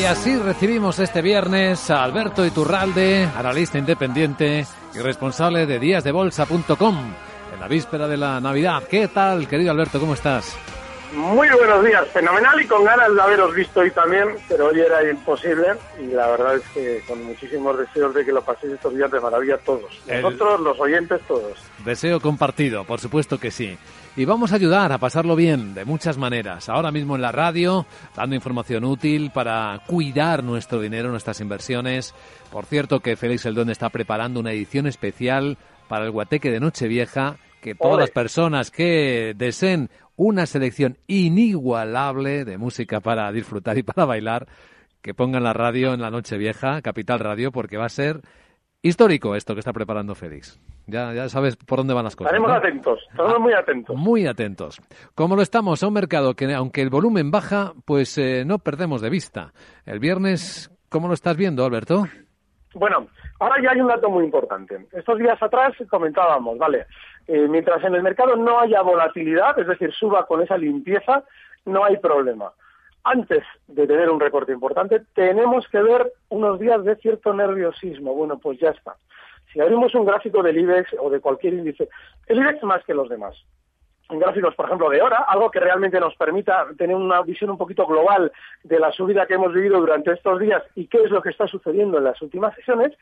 Y así recibimos este viernes a Alberto Iturralde, analista independiente y responsable de díasdebolsa.com en la víspera de la Navidad. ¿Qué tal, querido Alberto? ¿Cómo estás? Muy buenos días, fenomenal y con ganas de haberos visto hoy también, pero hoy era imposible y la verdad es que con muchísimos deseos de que lo paséis estos días de maravilla todos. Nosotros, los oyentes, todos. Deseo compartido, por supuesto que sí. Y vamos a ayudar a pasarlo bien de muchas maneras. Ahora mismo en la radio, dando información útil para cuidar nuestro dinero, nuestras inversiones. Por cierto que Félix Eldón está preparando una edición especial para el Guateque de Nochevieja que todas las personas que deseen una selección inigualable de música para disfrutar y para bailar, que pongan la radio en la noche vieja, Capital Radio, porque va a ser histórico esto que está preparando Félix. Ya, ya sabes por dónde van las cosas. Estaremos atentos, estaremos muy atentos. Muy atentos. Como lo estamos a un mercado que, aunque el volumen baja, pues eh, no perdemos de vista. El viernes, ¿cómo lo estás viendo, Alberto? Bueno, ahora ya hay un dato muy importante. Estos días atrás comentábamos, vale, eh, mientras en el mercado no haya volatilidad, es decir, suba con esa limpieza, no hay problema. Antes de tener un recorte importante, tenemos que ver unos días de cierto nerviosismo. Bueno, pues ya está. Si abrimos un gráfico del IBEX o de cualquier índice, el IBEX más que los demás. En gráficos, por ejemplo, de hora, algo que realmente nos permita tener una visión un poquito global de la subida que hemos vivido durante estos días y qué es lo que está sucediendo en las últimas sesiones,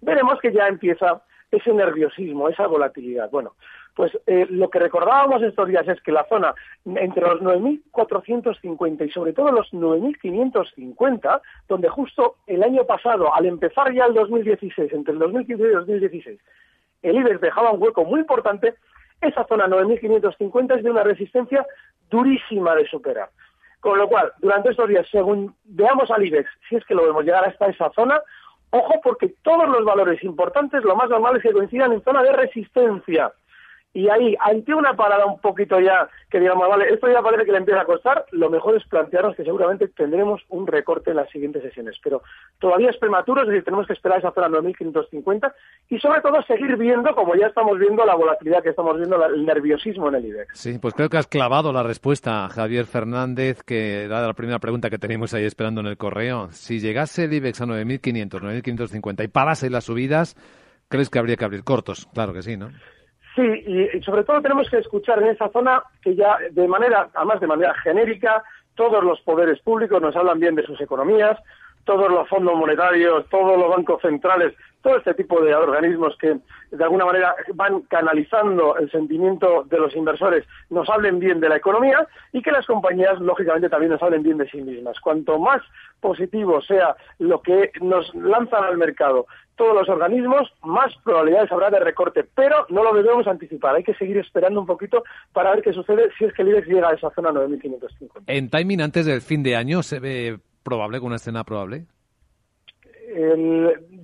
veremos que ya empieza ese nerviosismo, esa volatilidad. Bueno, pues eh, lo que recordábamos estos días es que la zona entre los 9.450 y sobre todo los 9.550, donde justo el año pasado, al empezar ya el 2016, entre el 2015 y el 2016, el IBEX dejaba un hueco muy importante, esa zona 9.550 es de una resistencia durísima de superar. Con lo cual, durante estos días, según veamos al IBEX, si es que lo vemos llegar hasta esa zona, Ojo porque todos los valores importantes lo más normal es que coincidan en zona de resistencia. Y ahí, ante una parada un poquito ya, que digamos, vale, esto ya parece que le empieza a costar, lo mejor es plantearnos que seguramente tendremos un recorte en las siguientes sesiones. Pero todavía es prematuro, es decir, tenemos que esperar esa zona 9.550 y sobre todo seguir viendo, como ya estamos viendo, la volatilidad que estamos viendo, el nerviosismo en el IBEX. Sí, pues creo que has clavado la respuesta, Javier Fernández, que era la primera pregunta que teníamos ahí esperando en el correo. Si llegase el IBEX a 9.500, 9.550 y parase las subidas, ¿crees que habría que abrir cortos? Claro que sí, ¿no? Sí, y, sobre todo tenemos que escuchar en esa zona que ya de manera, además de manera genérica, todos los poderes públicos nos hablan bien de sus economías, todos los fondos monetarios, todos los bancos centrales, todo este tipo de organismos que de alguna manera van canalizando el sentimiento de los inversores, nos hablen bien de la economía y que las compañías, lógicamente, también nos hablen bien de sí mismas. Cuanto más positivo sea lo que nos lanzan al mercado todos los organismos, más probabilidades habrá de recorte, pero no lo debemos anticipar. Hay que seguir esperando un poquito para ver qué sucede si es que el IBEX llega a esa zona 9.550. ¿En timing antes del fin de año se ve probable, con una escena probable?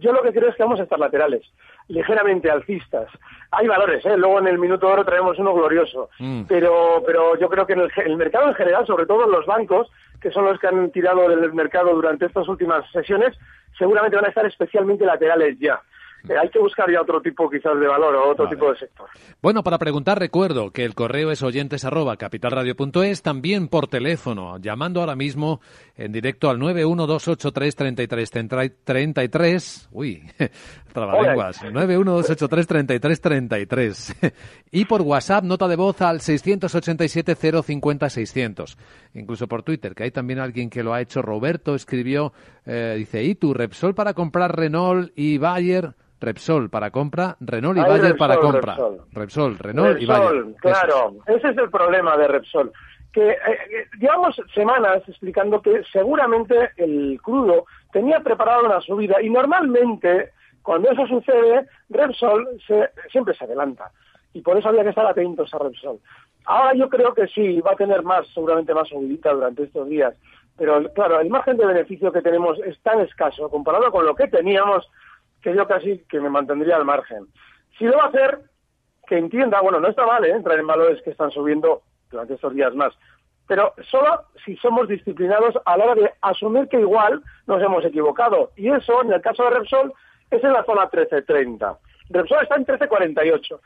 yo lo que creo es que vamos a estar laterales, ligeramente alcistas. Hay valores, ¿eh? luego en el minuto de oro traemos uno glorioso, mm. pero, pero yo creo que en el, mercado en general, sobre todo los bancos, que son los que han tirado del mercado durante estas últimas sesiones, seguramente van a estar especialmente laterales ya. Eh, hay que buscar ya otro tipo quizás de valor o otro tipo de sector. Bueno, para preguntar recuerdo que el correo es oyentes arroba capitalradio.es, también por teléfono, llamando ahora mismo en directo al 912833333, uy, trabalenguas, 912833333 y por WhatsApp nota de voz al 687 050 600, incluso por Twitter, que hay también alguien que lo ha hecho, Roberto escribió, eh, dice, ¿y tu Repsol para comprar Renault y Bayer? Repsol para compra, Renault y Bayer para compra. Repsol, Renault y Bayer. Claro, ese es el problema de Repsol. Que eh, llevamos semanas explicando que seguramente el crudo tenía preparado una subida y normalmente cuando eso sucede, Repsol se, siempre se adelanta. Y por eso había que estar atentos a Repsol. Ahora yo creo que sí, va a tener más, seguramente más subidita durante estos días. Pero claro, el margen de beneficio que tenemos es tan escaso comparado con lo que teníamos que yo casi que me mantendría al margen. Si lo va a hacer, que entienda, bueno, no está mal ¿eh? entrar en valores que están subiendo durante estos días más, pero solo si somos disciplinados a la hora de asumir que igual nos hemos equivocado. Y eso, en el caso de Repsol, es en la zona 1330. Repsol está en 1348.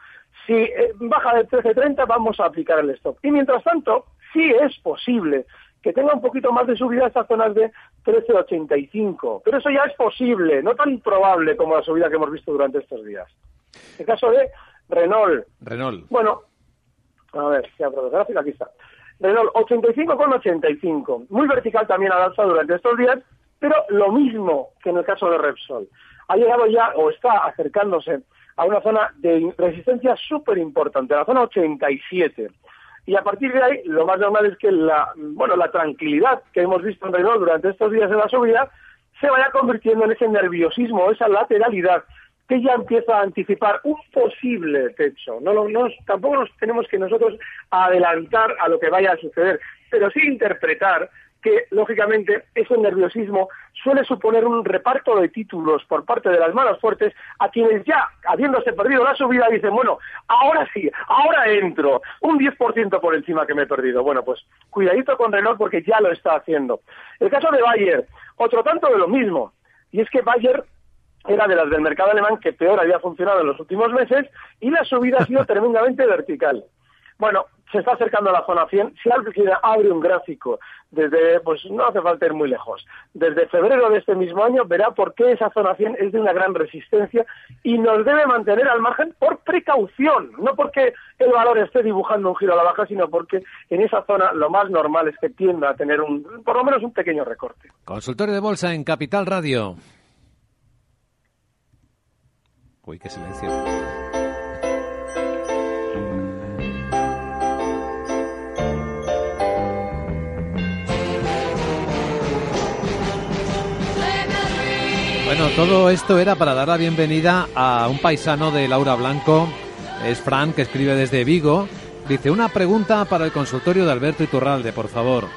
Si eh, baja de 1330, vamos a aplicar el stop. Y mientras tanto, sí es posible que tenga un poquito más de subida estas zonas de 13,85. Pero eso ya es posible, no tan probable como la subida que hemos visto durante estos días. En caso de Renault. Renault. Bueno, a ver, si abro la gráfica, aquí está. Renault 85,85. Muy vertical también al alza durante estos días, pero lo mismo que en el caso de Repsol. Ha llegado ya o está acercándose a una zona de resistencia súper importante, la zona 87 y a partir de ahí lo más normal es que la, bueno, la tranquilidad que hemos visto en Renault durante estos días de la subida se vaya convirtiendo en ese nerviosismo, esa lateralidad que ya empieza a anticipar un posible techo. No, no, tampoco nos tenemos que nosotros adelantar a lo que vaya a suceder, pero sí interpretar que, lógicamente, ese nerviosismo suele suponer un reparto de títulos por parte de las malas fuertes a quienes ya, habiéndose perdido la subida, dicen, bueno, ahora sí, ahora entro, un 10% por encima que me he perdido. Bueno, pues cuidadito con Renault porque ya lo está haciendo. El caso de Bayer, otro tanto de lo mismo, y es que Bayer era de las del mercado alemán que peor había funcionado en los últimos meses y la subida ha sido tremendamente vertical. Bueno, se está acercando a la zona 100. Si alguien abre un gráfico desde, pues no hace falta ir muy lejos, desde febrero de este mismo año, verá por qué esa zona 100 es de una gran resistencia y nos debe mantener al margen por precaución, no porque el valor esté dibujando un giro a la baja, sino porque en esa zona lo más normal es que tienda a tener un, por lo menos un pequeño recorte. Consultorio de bolsa en Capital Radio. Uy, qué silencio. Bueno, todo esto era para dar la bienvenida a un paisano de Laura Blanco, es Fran, que escribe desde Vigo. Dice, una pregunta para el consultorio de Alberto Iturralde, por favor.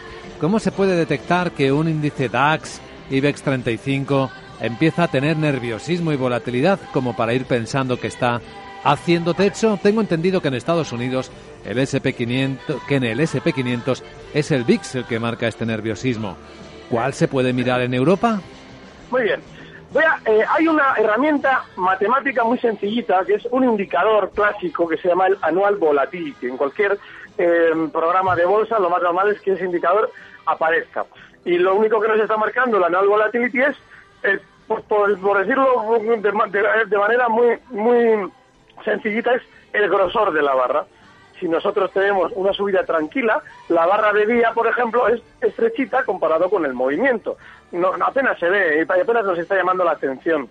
¿Cómo se puede detectar que un índice DAX, IBEX 35, empieza a tener nerviosismo y volatilidad como para ir pensando que está haciendo techo? Tengo entendido que en Estados Unidos el SP500, que en el SP500 es el VIX el que marca este nerviosismo. ¿Cuál se puede mirar en Europa? Muy bien. Eh, hay una herramienta matemática muy sencillita que es un indicador clásico que se llama el Annual Volatility. En cualquier em, programa de bolsa lo más normal es que ese indicador aparezca. Y lo único que nos está marcando el Annual Volatility es, por, decirlo de, manera muy, muy sencillita, es el grosor de la barra si nosotros tenemos una subida tranquila, la barra de día, por ejemplo, es estrechita comparado con el movimiento. No, apenas se ve, apenas nos está llamando la atención.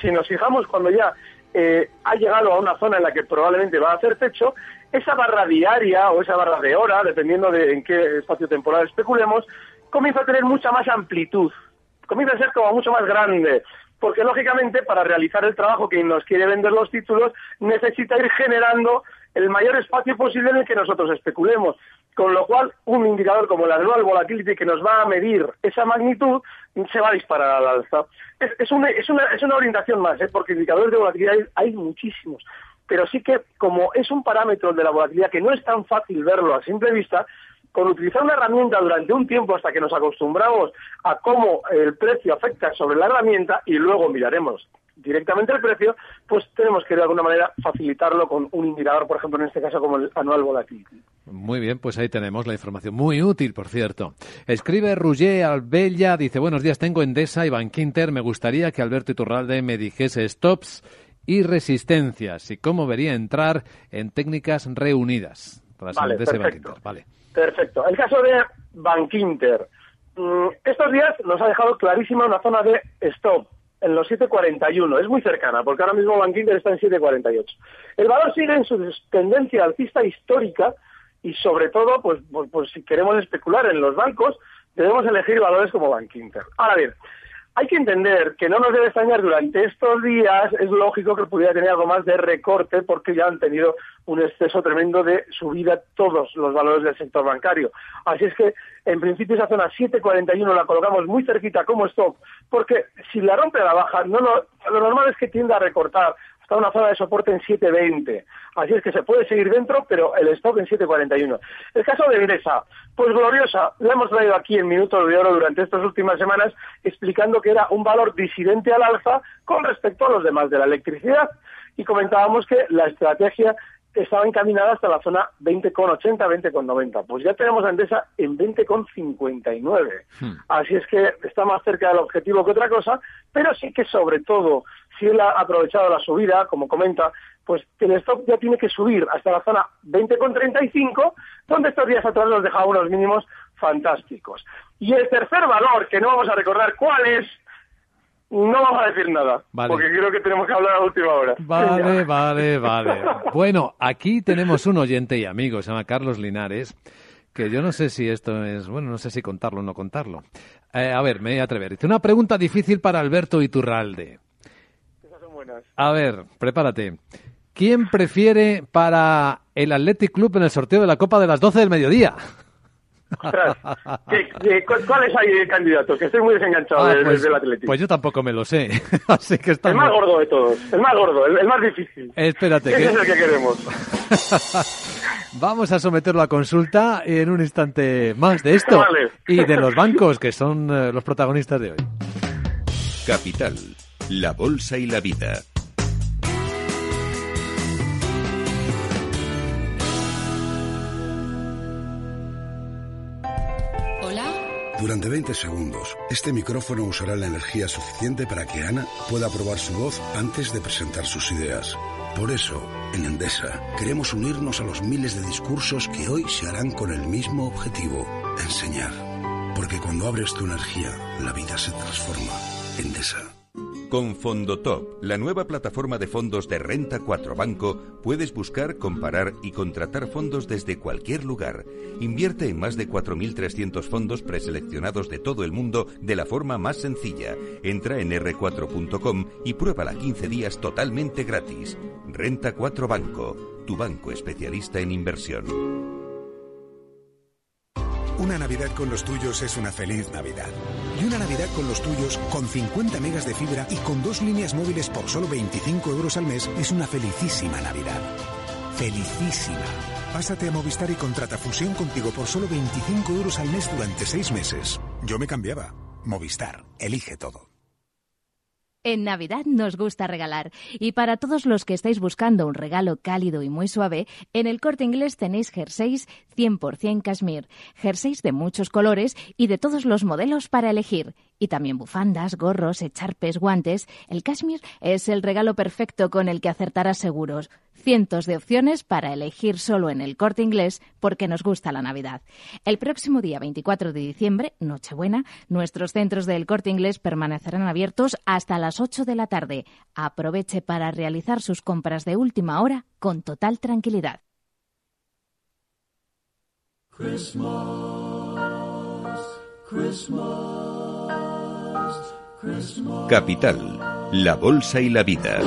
Si nos fijamos cuando ya eh, ha llegado a una zona en la que probablemente va a hacer techo, esa barra diaria o esa barra de hora, dependiendo de en qué espacio temporal especulemos, comienza a tener mucha más amplitud, comienza a ser como mucho más grande. porque lógicamente para realizar el trabajo que nos quiere vender los títulos necesita ir generando el mayor espacio posible en el que nosotros especulemos. Con lo cual, un indicador como el Annual Volatility que nos va a medir esa magnitud se va a disparar al alza. Es una orientación más, ¿eh? porque indicadores de volatilidad hay, muchísimos. Pero sí que, como es un parámetro de la volatilidad que no es tan fácil verlo a simple vista, con utilizar una herramienta durante un tiempo hasta que nos acostumbramos a cómo el precio afecta sobre la herramienta y luego miraremos directamente el precio, pues tenemos que de alguna manera facilitarlo con un indicador, por ejemplo, en este caso como el anual volatility. Muy bien, pues ahí tenemos la información. Muy útil, por cierto. Escribe Roger Albella, dice, buenos días, tengo Endesa y Bankinter. Me gustaría que Alberto Iturralde me dijese stops y resistencias y cómo vería entrar en técnicas reunidas. vale, perfecto. Vale. Perfecto. El caso de Bankinter. Mm, estos días nos ha dejado clarísima una zona de stop en los 7.41. Es muy cercana, porque ahora mismo Bank Inter está en 7.48. El valor sigue en su tendencia alcista histórica y sobre todo, pues, pues, pues, si queremos especular en los bancos, debemos elegir valores como Bank Inter. Ahora bien, hay que entender que no nos debe extrañar durante estos días, es lógico que pudiera tener algo más de recorte porque ya han tenido un exceso tremendo de subida todos los valores del sector bancario. Así es que, en principio, esa zona 741 la colocamos muy cerquita como stop, porque si la rompe la baja, no, lo normal es que tienda a recortar está una zona de soporte en 7.20. Así es que se puede seguir dentro, pero el stock en 7.41. El caso de Endesa, pues gloriosa, la hemos traído aquí en Minutos de Oro durante estas últimas semanas explicando que era un valor disidente al alza con respecto a los demás de la electricidad. Y comentábamos que la estrategia estaba encaminada hasta la zona 20,80, 20,90. Pues ya tenemos a Endesa en 20,59. Hmm. Así es que está más cerca del objetivo que otra cosa, pero sí que sobre todo, si él ha aprovechado la subida, como comenta, pues el stock ya tiene que subir hasta la zona 20,35, donde estos días atrás nos dejaba unos mínimos fantásticos. Y el tercer valor, que no vamos a recordar cuál es, no vamos a decir nada, porque creo que tenemos que hablar a última hora. Vale, vale, vale. Bueno, aquí tenemos un oyente y amigo, se llama Carlos Linares, que yo no sé si esto es, bueno, no sé si contarlo o no contarlo. Eh, a ver, me voy a atrever. Dice, una pregunta difícil para Alberto Iturralde. Esas son buenas. A ver, prepárate. ¿Quién prefiere para el Athletic Club en el sorteo de la Copa de las 12 del mediodía? Cuál es ahí el candidato? Que estoy muy desenganchado ah, pues, del Atlético. Pues yo tampoco me lo sé. Así que El más gordo de todos. El más gordo, el, más difícil. Espérate. Ese es el que queremos. Vamos a someterlo a consulta en un instante más de esto. Y de los bancos, que son eh, los protagonistas de hoy. Capital, la bolsa y la vida. Durante 20 segundos, este micrófono usará la energía suficiente para que Ana pueda probar su voz antes de presentar sus ideas. Por eso, en Endesa, queremos unirnos a los miles de discursos que hoy se harán con el mismo objetivo, enseñar. Porque cuando abres tu energía, la vida se transforma. Endesa. Con Fondotop, la nueva plataforma de fondos de Renta 4 Banco, puedes buscar, comparar y contratar fondos desde cualquier lugar. Invierte en más de 4.300 fondos preseleccionados de todo el mundo de la forma más sencilla. Entra en r4.com y pruébala 15 días totalmente gratis. Renta 4 Banco, tu banco especialista en inversión. Una Navidad con los tuyos es una feliz Navidad. Y una Navidad con los tuyos, con 50 megas de fibra y con dos líneas móviles por solo 25 euros al mes, es una felicísima Navidad. Felicísima. Pásate a Movistar y contrata fusión contigo por solo 25 euros al mes durante seis meses. Yo me cambiaba. Movistar. Elige todo. En Navidad nos gusta regalar. Y para todos los que estáis buscando un regalo cálido y muy suave, en el corte inglés tenéis jerseys 100% cashmere. Jerseys de muchos colores y de todos los modelos para elegir. Y también bufandas, gorros, echarpes, guantes. El cashmere es el regalo perfecto con el que acertarás seguros cientos de opciones para elegir solo en el corte inglés porque nos gusta la Navidad. El próximo día 24 de diciembre, Nochebuena, nuestros centros del corte inglés permanecerán abiertos hasta las 8 de la tarde. Aproveche para realizar sus compras de última hora con total tranquilidad. Capital, la Bolsa y la Vida.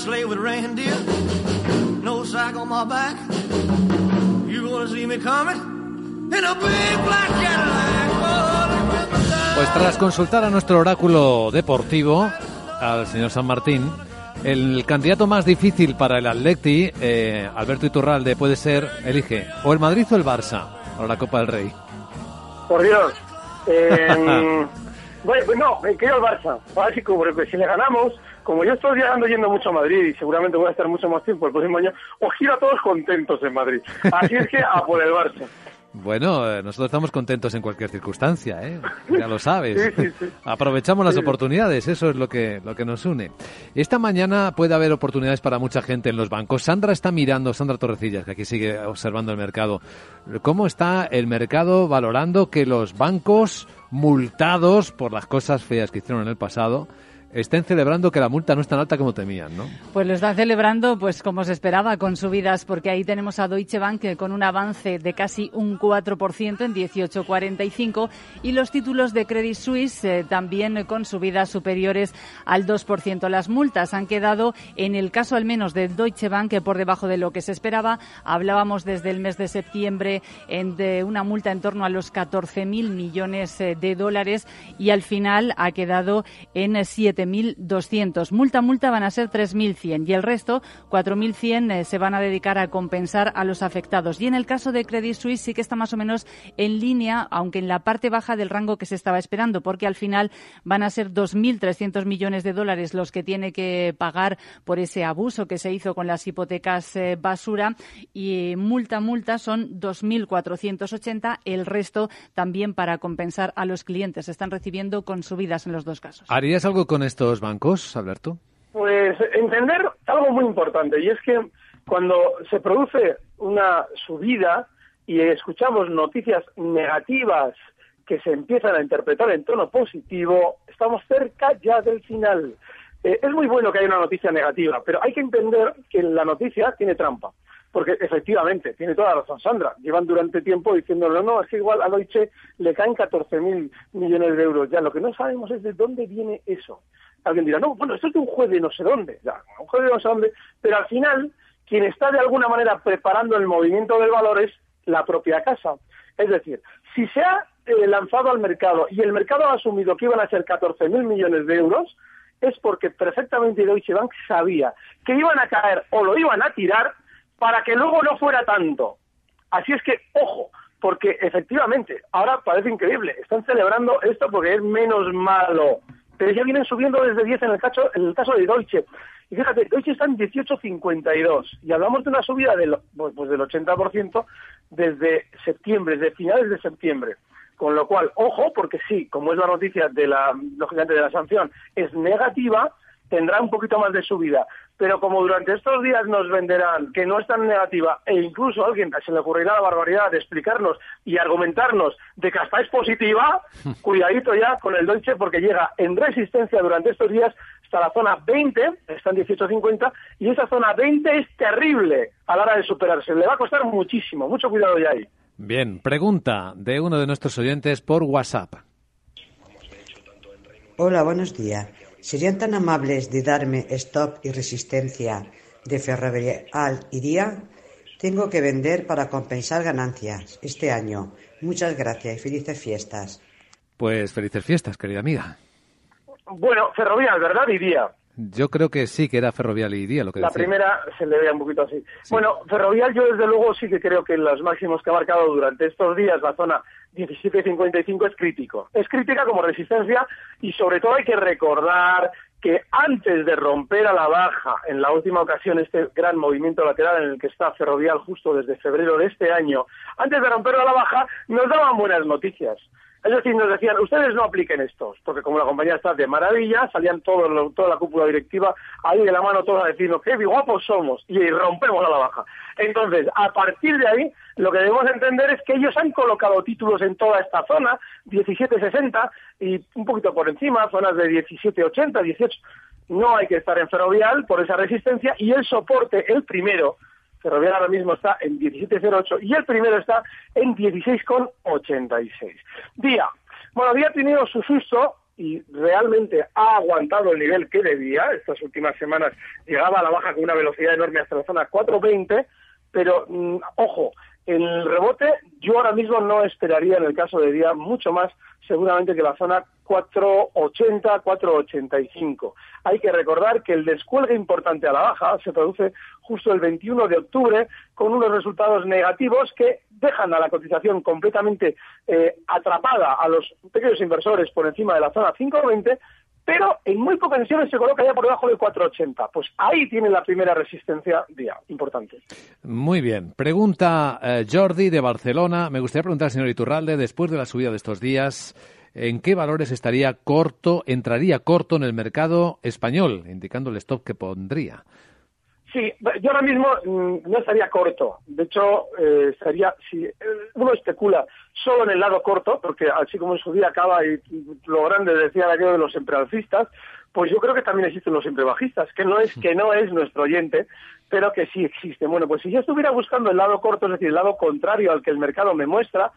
Sleigh with reindeer, no sack on my back. You gonna see me coming in a big black Cadillac. Pues tras consultar a nuestro oráculo deportivo, al señor San Martín, el candidato más difícil para el Atleti, eh, Alberto Iturralde, puede ser, elige, o el Madrid o el Barça, para la Copa del Rey. Por Dios. Eh, bueno, pues no, me quedo el Barça. Básico, porque si le ganamos, como yo estoy viajando yendo mucho a Madrid y seguramente voy a estar mucho más tiempo el próximo año, os gira a todos contentos en Madrid. Así es que a por el Barça. Bueno, eh, nosotros estamos contentos en cualquier circunstancia, ¿eh? ya lo sabes. Sí, sí, sí. Aprovechamos las oportunidades, eso es lo que, lo que nos une. Esta mañana puede haber oportunidades para mucha gente en los bancos. Sandra está mirando, Sandra Torrecillas, que aquí sigue observando el mercado. ¿Cómo está el mercado valorando que los bancos multados por las cosas feas que hicieron en el pasado estén celebrando que la multa no es tan alta como temían, ¿no? Pues lo están celebrando, pues como se esperaba, con subidas, porque ahí tenemos a Deutsche Bank eh, con un avance de casi un 4% en 18,45 y los títulos de Credit Suisse eh, también eh, con subidas superiores al 2%. Las multas han quedado, en el caso al menos de Deutsche Bank, por debajo de lo que se esperaba. Hablábamos desde el mes de septiembre en de una multa en torno a los 14.000 millones de dólares y al final ha quedado en eh, 7.200. Multa, multa van a ser 3.100 y el resto, 4.100, eh, se van a dedicar a compensar a los afectados. Y en el caso de Credit Suisse sí que está más o menos en línea, aunque en la parte baja del rango que se estaba esperando, porque al final van a ser 2.300 millones de dólares los que tiene que pagar por ese abuso que se hizo con las hipotecas eh, basura y multa, multa son 2.480, el resto también para compensar a los clientes. Están recibiendo con subidas en los dos casos. ¿Harías algo con estos bancos, Alberto? Pues entender algo muy importante, y es que cuando se produce una subida y escuchamos noticias negativas que se empiezan a interpretar en tono positivo, estamos cerca ya del final. Eh, es muy bueno que haya una noticia negativa, pero hay que entender que la noticia tiene trampa. Porque efectivamente, tiene toda la razón Sandra. Llevan durante tiempo diciendo, no, no, es que igual a Deutsche le caen 14.000 millones de euros. Ya, lo que no sabemos es de dónde viene eso. Alguien dirá, no, bueno, esto es de un juez de no sé dónde. Ya, un juez de no sé dónde. Pero al final, quien está de alguna manera preparando el movimiento del valor es la propia casa. Es decir, si se ha eh, lanzado al mercado y el mercado ha asumido que iban a ser 14.000 millones de euros, es porque perfectamente Deutsche Bank sabía que iban a caer o lo iban a tirar para que luego no fuera tanto. Así es que, ojo, porque efectivamente, ahora parece increíble, están celebrando esto porque es menos malo, pero ya vienen subiendo desde 10 en el caso, en el caso de Deutsche. Y fíjate, Deutsche está en 18,52 y hablamos de una subida del, pues, pues del 80% desde septiembre, desde finales de septiembre. Con lo cual, ojo, porque sí, como es la noticia de la, lógicamente de la sanción, es negativa, tendrá un poquito más de subida. Pero como durante estos días nos venderán que no es tan negativa e incluso a alguien se le ocurrirá la barbaridad de explicarnos y argumentarnos de que hasta es positiva, cuidadito ya con el Deutsche porque llega en resistencia durante estos días hasta la zona 20, está en 18.50, y esa zona 20 es terrible a la hora de superarse. Le va a costar muchísimo, mucho cuidado ya ahí. Bien, pregunta de uno de nuestros oyentes por WhatsApp. Hola, buenos días. ¿Serían tan amables de darme stop y resistencia de Ferrovial y Día? Tengo que vender para compensar ganancias este año. Muchas gracias y felices fiestas. Pues felices fiestas, querida amiga. Bueno, Ferrovial, ¿verdad? Diría. Yo creo que sí que era Ferrovial y Día lo que La decía. primera se le veía un poquito así. Bueno, Ferrovial yo desde luego sí que creo que los máximos que ha marcado durante estos días la zona 17.55 es crítico. Es crítica como resistencia y sobre todo hay que recordar que antes de romper a la baja en la última ocasión este gran movimiento lateral en el que está Ferrovial justo desde febrero de este año, antes de romperlo a la baja, nos daban buenas noticias. Es decir, nos decían, ustedes no apliquen estos, porque como la compañía está de maravilla, salían todos, toda la cúpula directiva ahí de la mano todos a decirnos, qué guapos somos, y rompemos a la baja. Entonces, a partir de ahí, lo que debemos entender es que ellos han colocado títulos en toda esta zona, 17.60 y un poquito por encima, zonas de 17.80, 18. No hay que estar en ferrovial por esa resistencia y el soporte, el primero, Ferrovial ahora mismo está en 17.08 y el primero está en 16,86. Día. Bueno, había tenido su susto y realmente ha aguantado el nivel que debía. Estas últimas semanas llegaba a la baja con una velocidad enorme hasta la zona 420, pero mm, ojo, el rebote yo ahora mismo no esperaría en el caso de día mucho más seguramente que la zona 480, 485. Hay que recordar que el descuelgue importante a la baja se produce justo el 21 de octubre con unos resultados negativos que dejan a la cotización completamente eh, atrapada a los pequeños inversores por encima de la zona 520 pero en muy pocas sesiones se coloca ya por debajo del 480. Pues ahí tiene la primera resistencia día, importante. Muy bien. Pregunta eh, Jordi de Barcelona. Me gustaría preguntar, señor Iturralde, después de la subida de estos días, ¿en qué valores estaría corto, entraría corto en el mercado español, indicando el stop que pondría? Sí, yo ahora mismo mm, no estaría corto. De hecho, eh, estaría, si eh, uno especula solo en el lado corto, porque así como en su día acaba y lo grande decía aquello de los alcistas, pues yo creo que también existen los bajistas, que no es que no es nuestro oyente, pero que sí existe. Bueno, pues si yo estuviera buscando el lado corto, es decir, el lado contrario al que el mercado me muestra,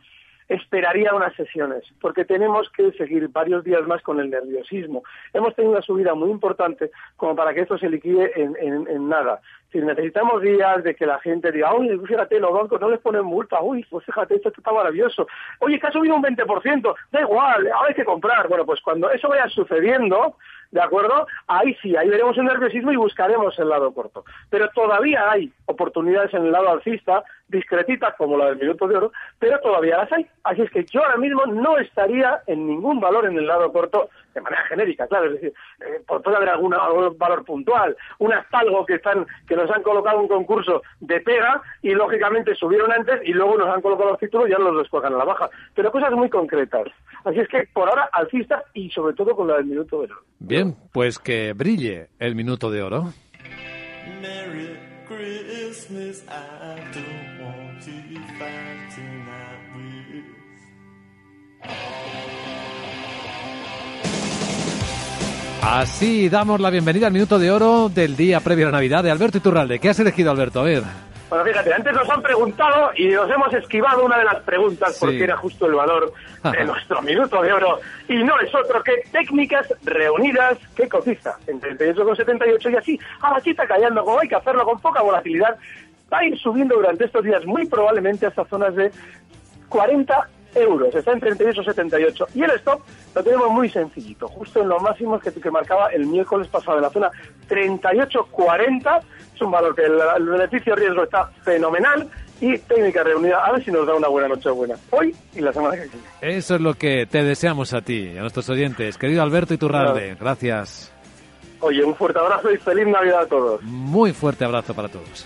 esperaría unas sesiones, porque tenemos que seguir varios días más con el nerviosismo. Hemos tenido una subida muy importante como para que esto se liquide en, en nada. Si necesitamos días de que la gente diga, uy, fíjate, los bancos no les ponen multa, uy, pues fíjate, esto está maravilloso. Oye, que ha subido un 20%, da igual, ahora hay que comprar. Bueno, pues cuando eso vaya sucediendo, ¿de acuerdo? Ahí sí, ahí veremos el nerviosismo y buscaremos el lado corto. Pero todavía hay oportunidades en el lado alcista, discretitas como la del minuto de oro, pero todavía las hay. Así es que yo ahora mismo no estaría en ningún valor en el lado corto de manera genérica, claro, es decir, eh, puede haber algún valor puntual, un astalgo que están, que nos han colocado un concurso de pega y lógicamente subieron antes y luego nos han colocado los títulos y ya los descuelgan a la baja. Pero cosas muy concretas. Así es que por ahora alcista y sobre todo con la del minuto de oro. Bien, pues que brille el minuto de oro. Así damos la bienvenida al minuto de oro del día previo a la Navidad de Alberto Iturralde. ¿Qué has elegido, Alberto? A ver. Bueno, fíjate, antes nos han preguntado y nos hemos esquivado una de las preguntas porque era justo el valor de nuestro minuto de oro. Y no es otro que técnicas reunidas que cotiza en 38,78 y así a la chita callando, como hay que hacerlo con poca volatilidad, va a ir subiendo durante estos días muy probablemente hasta zonas de 40 euros, está en 38,78. Y el stop lo tenemos muy sencillito, justo en los máximos que, que marcaba el miércoles pasado, en la zona 38,40. Es un valor que el, beneficio riesgo está fenomenal y técnica reunida. A ver si nos da una buena noche buena. Hoy y la semana que viene. Eso es lo que te deseamos a ti a nuestros oyentes. Querido Alberto Iturralde, gracias. Oye, un fuerte abrazo y feliz Navidad a todos. Muy fuerte abrazo para todos.